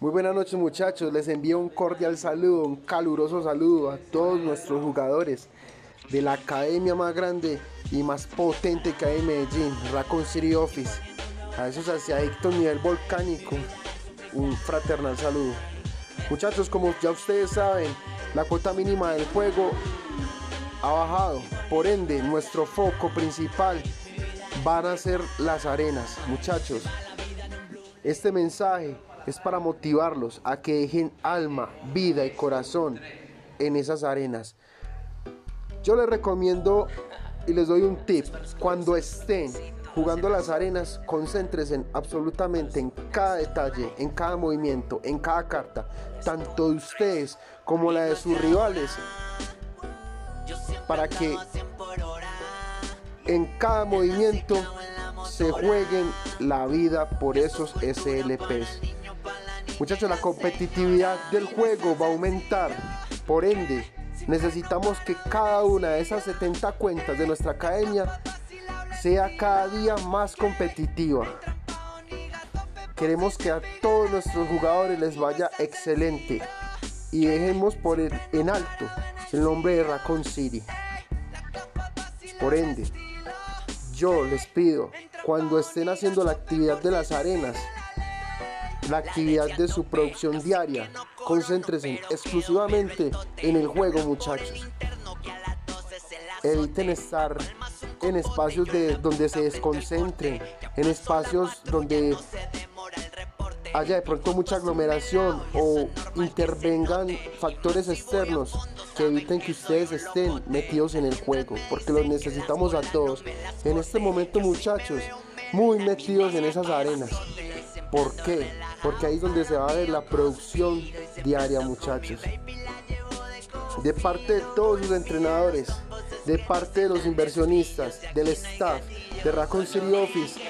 Muy buenas noches muchachos, les envío un cordial saludo, un caluroso saludo a todos nuestros jugadores de la academia más grande y más potente que hay en Medellín, Raccoon City Office. A esos adictos nivel volcánico, un fraternal saludo. Muchachos, como ya ustedes saben, la cuota mínima del juego ha bajado, por ende nuestro foco principal van a ser las arenas. Muchachos, este mensaje es para motivarlos a que dejen alma, vida y corazón en esas arenas. Yo les recomiendo y les doy un tip. Cuando estén jugando las arenas, concéntrense absolutamente en cada detalle, en cada movimiento, en cada carta, tanto de ustedes como la de sus rivales, para que en cada movimiento se jueguen la vida por esos SLPs. Muchachos, la competitividad del juego va a aumentar. Por ende, necesitamos que cada una de esas 70 cuentas de nuestra academia sea cada día más competitiva. Queremos que a todos nuestros jugadores les vaya excelente y dejemos por el, en alto el nombre de Raccoon City. Por ende, yo les pido, cuando estén haciendo la actividad de las arenas, la actividad de su producción diaria. Concéntrense exclusivamente en el juego, muchachos. Eviten estar en espacios de, donde se desconcentren, en espacios donde haya de pronto mucha aglomeración o intervengan factores externos que eviten que ustedes estén metidos en el juego, porque los necesitamos a todos. En este momento, muchachos, muy metidos en esas arenas. ¿Por qué? Porque ahí es donde se va a ver la producción diaria, muchachos. De parte de todos los entrenadores, de parte de los inversionistas, del staff, de Raccoon City Office,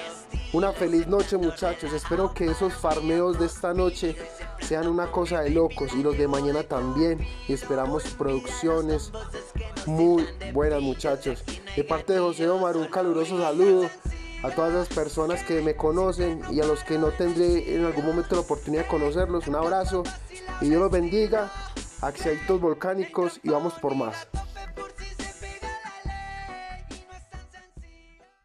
una feliz noche muchachos. Espero que esos farmeos de esta noche sean una cosa de locos y los de mañana también. Y esperamos producciones muy buenas muchachos. De parte de José Omar, un caluroso saludo a todas las personas que me conocen y a los que no tendré en algún momento la oportunidad de conocerlos. Un abrazo y Dios los bendiga. Axiaitos volcánicos y vamos por más.